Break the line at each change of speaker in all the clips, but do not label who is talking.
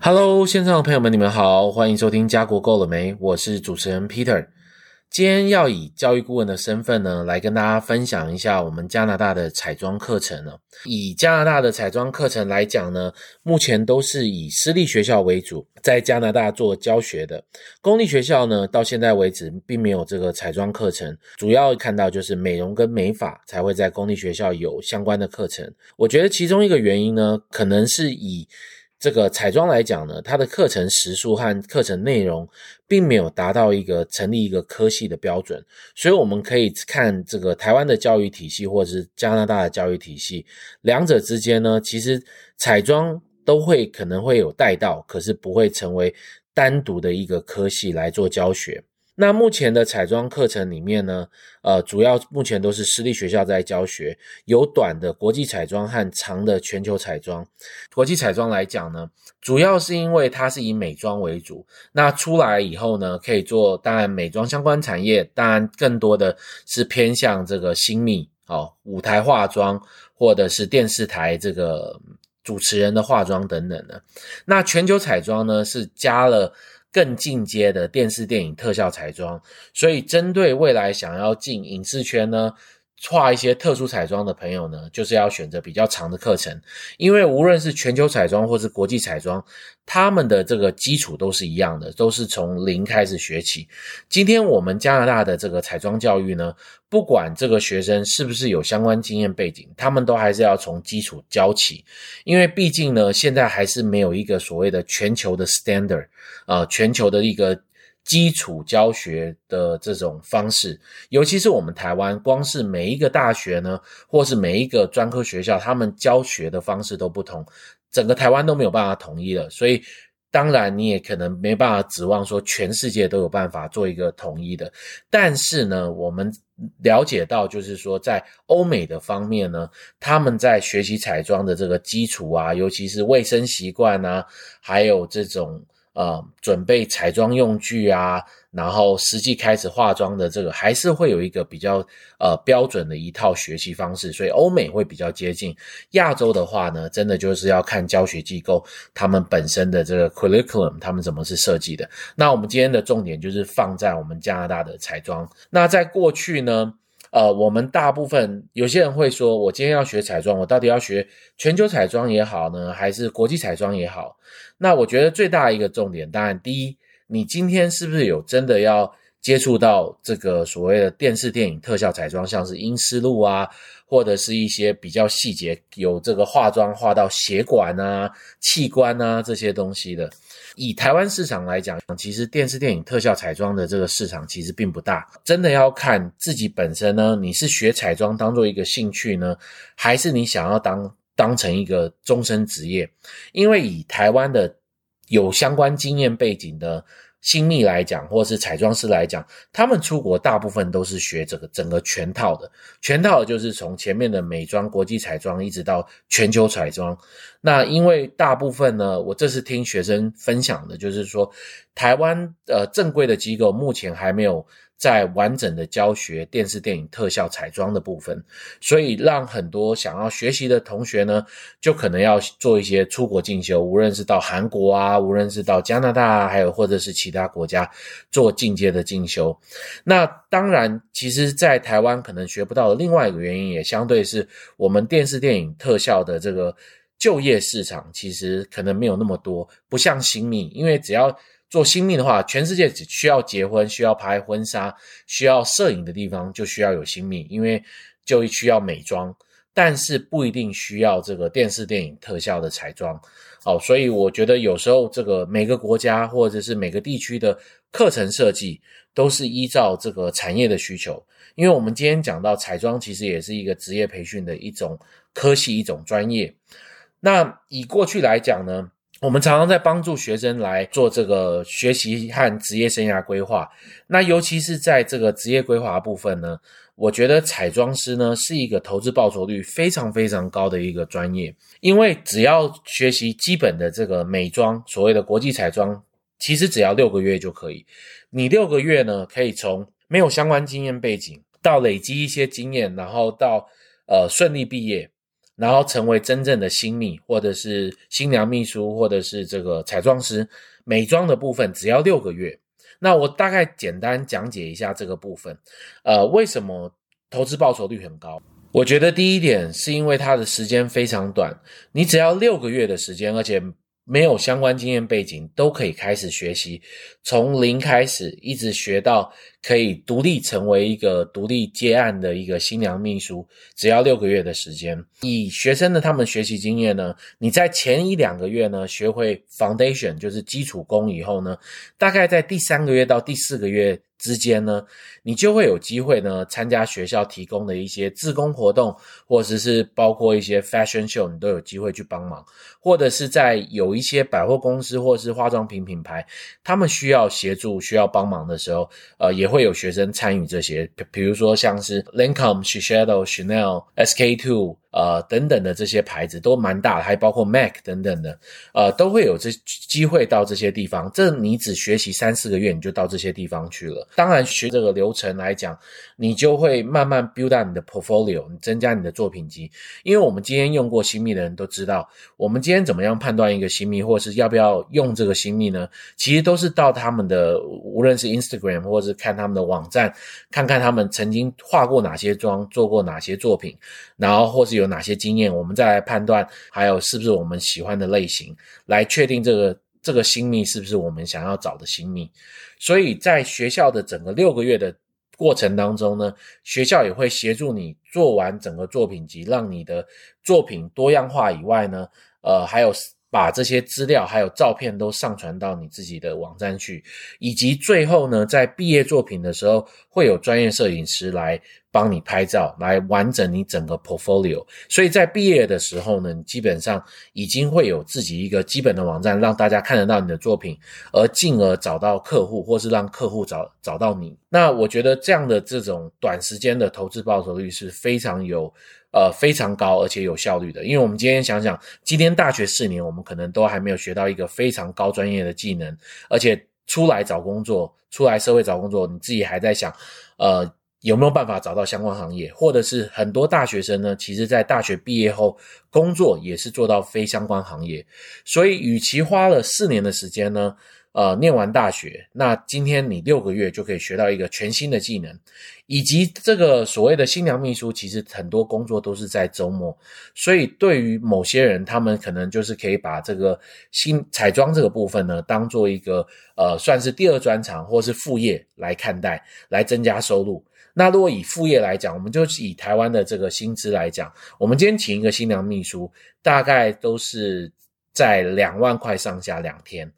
Hello，线上的朋友们，你们好，欢迎收听家国够了没？我是主持人 Peter。今天要以教育顾问的身份呢，来跟大家分享一下我们加拿大的彩妆课程呢。以加拿大的彩妆课程来讲呢，目前都是以私立学校为主，在加拿大做教学的。公立学校呢，到现在为止并没有这个彩妆课程。主要看到就是美容跟美发才会在公立学校有相关的课程。我觉得其中一个原因呢，可能是以这个彩妆来讲呢，它的课程时数和课程内容并没有达到一个成立一个科系的标准，所以我们可以看这个台湾的教育体系或者是加拿大的教育体系，两者之间呢，其实彩妆都会可能会有带到，可是不会成为单独的一个科系来做教学。那目前的彩妆课程里面呢，呃，主要目前都是私立学校在教学，有短的国际彩妆和长的全球彩妆。国际彩妆来讲呢，主要是因为它是以美妆为主，那出来以后呢，可以做当然美妆相关产业，当然更多的是偏向这个新密哦，舞台化妆或者是电视台这个主持人的化妆等等的。那全球彩妆呢，是加了。更进阶的电视电影特效彩妆，所以针对未来想要进影视圈呢，画一些特殊彩妆的朋友呢，就是要选择比较长的课程，因为无论是全球彩妆或是国际彩妆，他们的这个基础都是一样的，都是从零开始学起。今天我们加拿大的这个彩妆教育呢，不管这个学生是不是有相关经验背景，他们都还是要从基础教起，因为毕竟呢，现在还是没有一个所谓的全球的 standard，呃，全球的一个。基础教学的这种方式，尤其是我们台湾，光是每一个大学呢，或是每一个专科学校，他们教学的方式都不同，整个台湾都没有办法统一了。所以，当然你也可能没办法指望说全世界都有办法做一个统一的。但是呢，我们了解到，就是说在欧美的方面呢，他们在学习彩妆的这个基础啊，尤其是卫生习惯啊，还有这种。呃，准备彩妆用具啊，然后实际开始化妆的这个，还是会有一个比较呃标准的一套学习方式，所以欧美会比较接近。亚洲的话呢，真的就是要看教学机构他们本身的这个 curriculum，他们怎么是设计的。那我们今天的重点就是放在我们加拿大的彩妆。那在过去呢，呃，我们大部分有些人会说，我今天要学彩妆，我到底要学全球彩妆也好呢，还是国际彩妆也好？那我觉得最大一个重点，当然第一，你今天是不是有真的要接触到这个所谓的电视电影特效彩妆，像是阴丝路啊，或者是一些比较细节，有这个化妆化到血管啊、器官啊这些东西的。以台湾市场来讲，其实电视电影特效彩妆的这个市场其实并不大，真的要看自己本身呢，你是学彩妆当做一个兴趣呢，还是你想要当当成一个终身职业？因为以台湾的有相关经验背景的。新密来讲，或是彩妆师来讲，他们出国大部分都是学这个整个全套的，全套就是从前面的美妆、国际彩妆，一直到全球彩妆。那因为大部分呢，我这是听学生分享的，就是说台湾呃正规的机构目前还没有。在完整的教学电视电影特效彩妆的部分，所以让很多想要学习的同学呢，就可能要做一些出国进修，无论是到韩国啊，无论是到加拿大啊，还有或者是其他国家做进阶的进修。那当然，其实，在台湾可能学不到的另外一个原因，也相对是我们电视电影特效的这个就业市场，其实可能没有那么多，不像新秘，因为只要。做新秘的话，全世界只需要结婚、需要拍婚纱、需要摄影的地方，就需要有新秘，因为就需要美妆，但是不一定需要这个电视电影特效的彩妆。哦，所以我觉得有时候这个每个国家或者是每个地区的课程设计都是依照这个产业的需求，因为我们今天讲到彩妆，其实也是一个职业培训的一种科系、一种专业。那以过去来讲呢？我们常常在帮助学生来做这个学习和职业生涯规划。那尤其是在这个职业规划部分呢，我觉得彩妆师呢是一个投资报酬率非常非常高的一个专业，因为只要学习基本的这个美妆，所谓的国际彩妆，其实只要六个月就可以。你六个月呢，可以从没有相关经验背景到累积一些经验，然后到呃顺利毕业。然后成为真正的新秘，或者是新娘秘书，或者是这个彩妆师，美妆的部分只要六个月。那我大概简单讲解一下这个部分。呃，为什么投资报酬率很高？我觉得第一点是因为它的时间非常短，你只要六个月的时间，而且。没有相关经验背景都可以开始学习，从零开始一直学到可以独立成为一个独立接案的一个新娘秘书，只要六个月的时间。以学生的他们学习经验呢，你在前一两个月呢学会 foundation 就是基础功以后呢，大概在第三个月到第四个月。之间呢，你就会有机会呢参加学校提供的一些自工活动，或者是包括一些 fashion show，你都有机会去帮忙，或者是在有一些百货公司或是化妆品品牌，他们需要协助、需要帮忙的时候，呃，也会有学生参与这些，比如说像是 Lancome、Shiseido、Chanel、SK two。呃，等等的这些牌子都蛮大的，还包括 Mac 等等的，呃，都会有这机会到这些地方。这你只学习三四个月，你就到这些地方去了。当然，学这个流程来讲，你就会慢慢 build up 你的 portfolio，你增加你的作品集。因为我们今天用过新密的人都知道，我们今天怎么样判断一个新密，或是要不要用这个新密呢？其实都是到他们的，无论是 Instagram 或是看他们的网站，看看他们曾经化过哪些妆，做过哪些作品，然后或是有。有哪些经验，我们再来判断，还有是不是我们喜欢的类型，来确定这个这个新密是不是我们想要找的新密。所以在学校的整个六个月的过程当中呢，学校也会协助你做完整个作品集，让你的作品多样化以外呢，呃，还有。把这些资料还有照片都上传到你自己的网站去，以及最后呢，在毕业作品的时候，会有专业摄影师来帮你拍照，来完整你整个 portfolio。所以在毕业的时候呢，你基本上已经会有自己一个基本的网站，让大家看得到你的作品，而进而找到客户，或是让客户找找到你。那我觉得这样的这种短时间的投资报酬率是非常有。呃，非常高而且有效率的，因为我们今天想想，今天大学四年，我们可能都还没有学到一个非常高专业的技能，而且出来找工作，出来社会找工作，你自己还在想，呃，有没有办法找到相关行业，或者是很多大学生呢，其实在大学毕业后工作也是做到非相关行业，所以与其花了四年的时间呢。呃，念完大学，那今天你六个月就可以学到一个全新的技能，以及这个所谓的新娘秘书，其实很多工作都是在周末，所以对于某些人，他们可能就是可以把这个新彩妆这个部分呢，当做一个呃，算是第二专长或是副业来看待，来增加收入。那如果以副业来讲，我们就以台湾的这个薪资来讲，我们今天请一个新娘秘书，大概都是在两万块上下两天。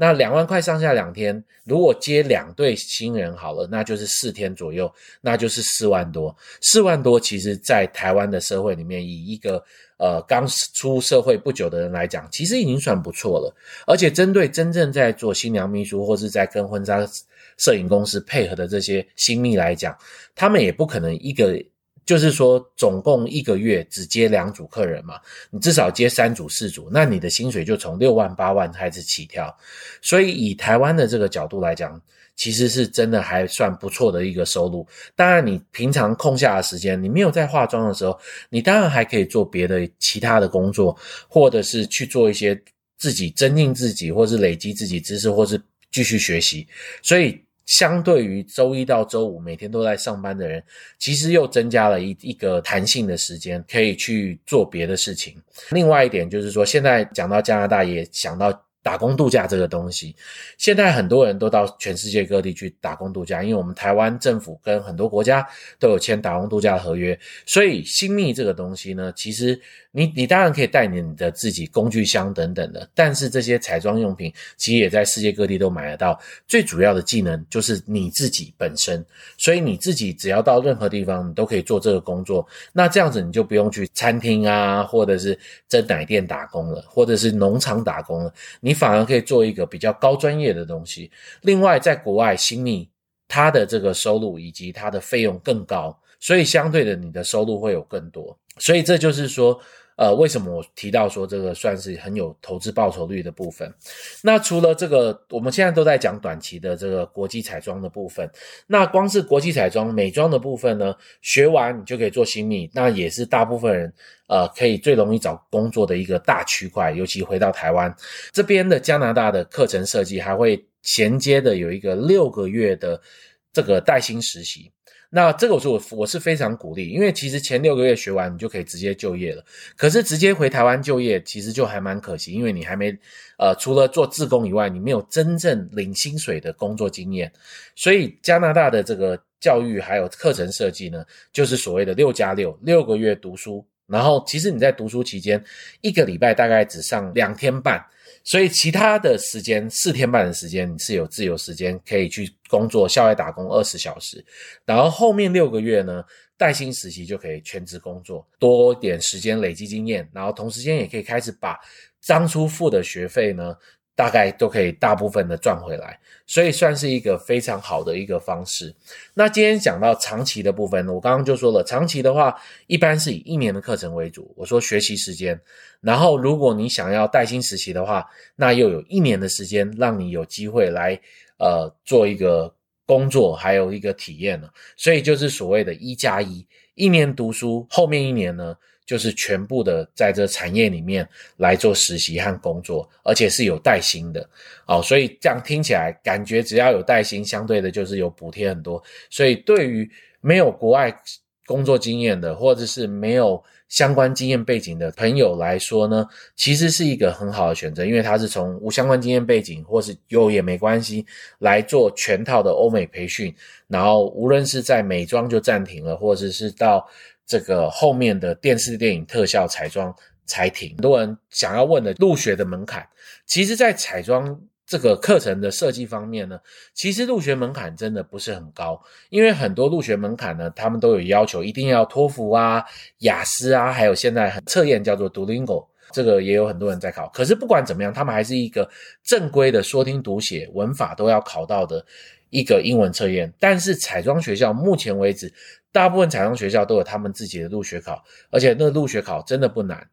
那两万块上下两天，如果接两对新人好了，那就是四天左右，那就是四万多。四万多，其实在台湾的社会里面，以一个呃刚出社会不久的人来讲，其实已经算不错了。而且针对真正在做新娘秘书或是在跟婚纱摄影公司配合的这些新秘来讲，他们也不可能一个。就是说，总共一个月只接两组客人嘛，你至少接三组四组，那你的薪水就从六万八万开始起跳。所以以台湾的这个角度来讲，其实是真的还算不错的一个收入。当然，你平常空下的时间，你没有在化妆的时候，你当然还可以做别的其他的工作，或者是去做一些自己增进自己，或是累积自己知识，或是继续学习。所以。相对于周一到周五每天都在上班的人，其实又增加了一一个弹性的时间，可以去做别的事情。另外一点就是说，现在讲到加拿大，也想到打工度假这个东西，现在很多人都到全世界各地去打工度假，因为我们台湾政府跟很多国家都有签打工度假的合约，所以新密这个东西呢，其实你你当然可以带你的自己工具箱等等的，但是这些彩妆用品其实也在世界各地都买得到。最主要的技能就是你自己本身，所以你自己只要到任何地方，你都可以做这个工作。那这样子你就不用去餐厅啊，或者是在奶店打工了，或者是农场打工了，你。反而可以做一个比较高专业的东西。另外，在国外，新密它的这个收入以及它的费用更高，所以相对的，你的收入会有更多。所以这就是说。呃，为什么我提到说这个算是很有投资报酬率的部分？那除了这个，我们现在都在讲短期的这个国际彩妆的部分。那光是国际彩妆美妆的部分呢，学完你就可以做新秘，那也是大部分人呃可以最容易找工作的一个大区块。尤其回到台湾这边的加拿大的课程设计，还会衔接的有一个六个月的这个带薪实习。那这个我说我我是非常鼓励，因为其实前六个月学完你就可以直接就业了。可是直接回台湾就业其实就还蛮可惜，因为你还没呃除了做自工以外，你没有真正领薪水的工作经验。所以加拿大的这个教育还有课程设计呢，就是所谓的六加六，六个月读书，然后其实你在读书期间一个礼拜大概只上两天半。所以其他的时间四天半的时间，你是有自由时间可以去工作，校外打工二十小时，然后后面六个月呢，带薪实习就可以全职工作，多点时间累积经验，然后同时间也可以开始把当初付的学费呢。大概都可以大部分的赚回来，所以算是一个非常好的一个方式。那今天讲到长期的部分，我刚刚就说了，长期的话一般是以一年的课程为主。我说学习时间，然后如果你想要带薪实习的话，那又有一年的时间让你有机会来呃做一个工作，还有一个体验了。所以就是所谓的一加一，一年读书，后面一年呢，就是全部的在这产业里面来做实习和工作，而且是有带薪的哦，所以这样听起来感觉只要有带薪，相对的就是有补贴很多。所以对于没有国外工作经验的，或者是没有相关经验背景的朋友来说呢，其实是一个很好的选择，因为他是从无相关经验背景，或是有也没关系来做全套的欧美培训，然后无论是在美妆就暂停了，或者是到。这个后面的电视、电影、特效、彩妆才停。很多人想要问的入学的门槛，其实，在彩妆这个课程的设计方面呢，其实入学门槛真的不是很高，因为很多入学门槛呢，他们都有要求，一定要托福啊、雅思啊，还有现在很测验叫做 Duolingo，这个也有很多人在考。可是不管怎么样，他们还是一个正规的说听读写文法都要考到的一个英文测验。但是彩妆学校目前为止，大部分彩妆学校都有他们自己的入学考，而且那入学考真的不难。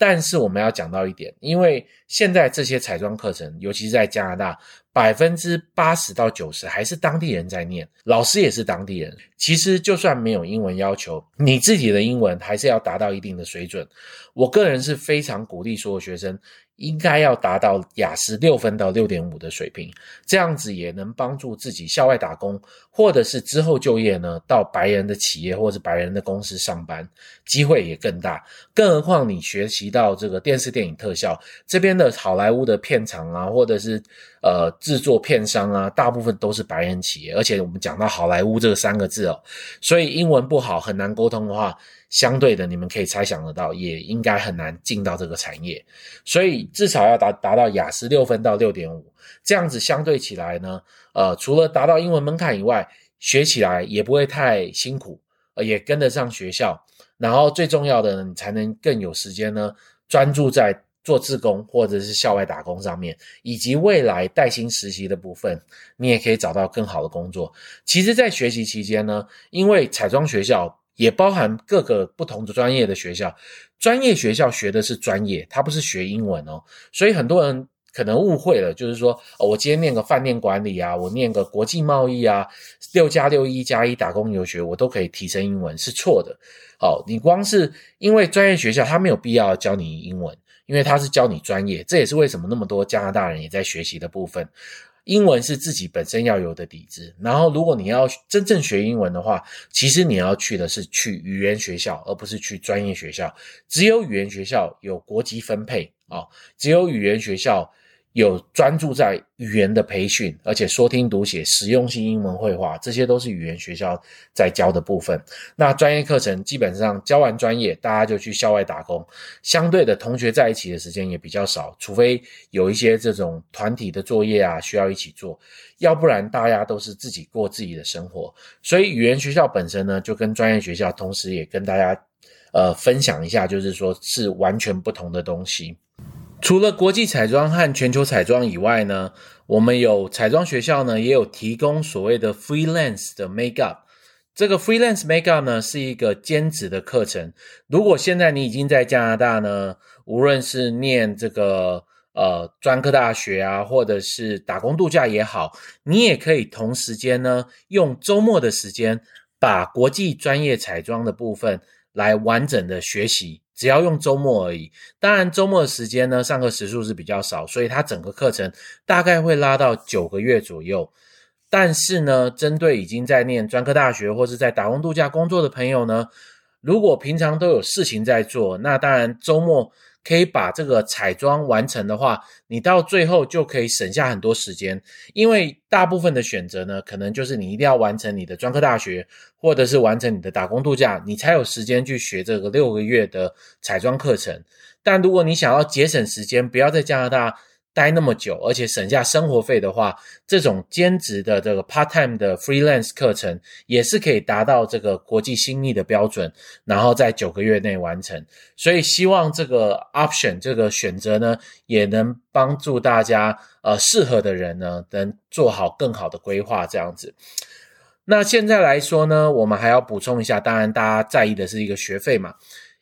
但是我们要讲到一点，因为现在这些彩妆课程，尤其是在加拿大，百分之八十到九十还是当地人在念，老师也是当地人。其实就算没有英文要求，你自己的英文还是要达到一定的水准。我个人是非常鼓励所有学生。应该要达到雅思六分到六点五的水平，这样子也能帮助自己校外打工，或者是之后就业呢，到白人的企业或者白人的公司上班，机会也更大。更何况你学习到这个电视电影特效这边的好莱坞的片场啊，或者是呃制作片商啊，大部分都是白人企业，而且我们讲到好莱坞这三个字哦，所以英文不好很难沟通的话。相对的，你们可以猜想得到，也应该很难进到这个产业，所以至少要达达到雅思六分到六点五，这样子相对起来呢，呃，除了达到英文门槛以外，学起来也不会太辛苦，呃，也跟得上学校，然后最重要的呢，你才能更有时间呢，专注在做志工或者是校外打工上面，以及未来带薪实习的部分，你也可以找到更好的工作。其实，在学习期间呢，因为彩妆学校。也包含各个不同的专业的学校，专业学校学的是专业，它不是学英文哦，所以很多人可能误会了，就是说，哦，我今天念个饭店管理啊，我念个国际贸易啊，六加六一加一打工游学，我都可以提升英文，是错的。哦，你光是因为专业学校，它没有必要教你英文，因为它是教你专业，这也是为什么那么多加拿大人也在学习的部分。英文是自己本身要有的底子，然后如果你要真正学英文的话，其实你要去的是去语言学校，而不是去专业学校。只有语言学校有国籍分配啊，只有语言学校有专注在语言的培训，而且说听读写、实用性英文会话，这些都是语言学校在教的部分。那专业课程基本上教完专业，大家就去校外打工，相对的同学在一起的时间也比较少，除非有一些这种团体的作业啊需要一起做，要不然大家都是自己过自己的生活。所以语言学校本身呢，就跟专业学校，同时也跟大家呃分享一下，就是说是完全不同的东西。除了国际彩妆和全球彩妆以外呢，我们有彩妆学校呢，也有提供所谓的 freelance 的 makeup。这个 freelance makeup 呢，是一个兼职的课程。如果现在你已经在加拿大呢，无论是念这个呃专科大学啊，或者是打工度假也好，你也可以同时间呢，用周末的时间把国际专业彩妆的部分来完整的学习。只要用周末而已，当然周末的时间呢，上课时数是比较少，所以它整个课程大概会拉到九个月左右。但是呢，针对已经在念专科大学或是在打工度假工作的朋友呢，如果平常都有事情在做，那当然周末。可以把这个彩妆完成的话，你到最后就可以省下很多时间，因为大部分的选择呢，可能就是你一定要完成你的专科大学，或者是完成你的打工度假，你才有时间去学这个六个月的彩妆课程。但如果你想要节省时间，不要在加拿大。待那么久，而且省下生活费的话，这种兼职的这个 part time 的 freelance 课程也是可以达到这个国际新密的标准，然后在九个月内完成。所以希望这个 option 这个选择呢，也能帮助大家，呃，适合的人呢，能做好更好的规划。这样子。那现在来说呢，我们还要补充一下，当然大家在意的是一个学费嘛。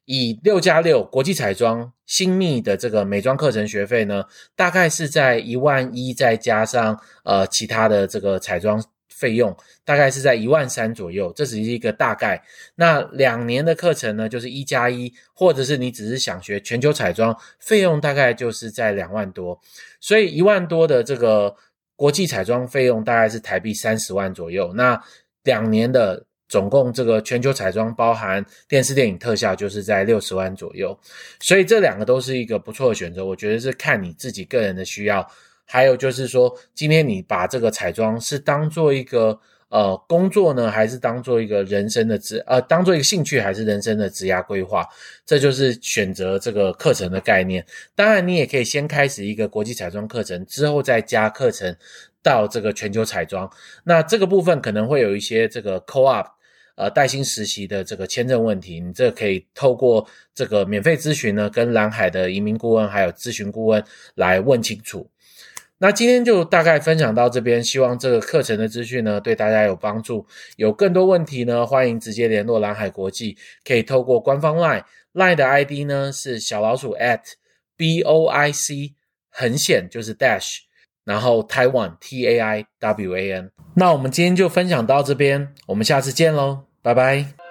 以六加六国际彩妆新密的这个美妆课程学费呢，大概是在一万一，再加上呃其他的这个彩妆费用，大概是在一万三左右。这只是一个大概。那两年的课程呢，就是一加一，或者是你只是想学全球彩妆，费用大概就是在两万多。所以一万多的这个国际彩妆费用大概是台币三十万左右。那两年的。总共这个全球彩妆包含电视电影特效，就是在六十万左右，所以这两个都是一个不错的选择。我觉得是看你自己个人的需要，还有就是说，今天你把这个彩妆是当做一个呃工作呢，还是当做一个人生的职呃当做一个兴趣，还是人生的职业规划？这就是选择这个课程的概念。当然，你也可以先开始一个国际彩妆课程，之后再加课程到这个全球彩妆。那这个部分可能会有一些这个 co-op。呃，带薪实习的这个签证问题，你这可以透过这个免费咨询呢，跟蓝海的移民顾问还有咨询顾问来问清楚。那今天就大概分享到这边，希望这个课程的资讯呢对大家有帮助。有更多问题呢，欢迎直接联络蓝海国际，可以透过官方 LINE，LINE 的 ID 呢是小老鼠 at b o i c 横线就是 dash，然后 Taiwan T A I W A N。那我们今天就分享到这边，我们下次见喽。拜拜。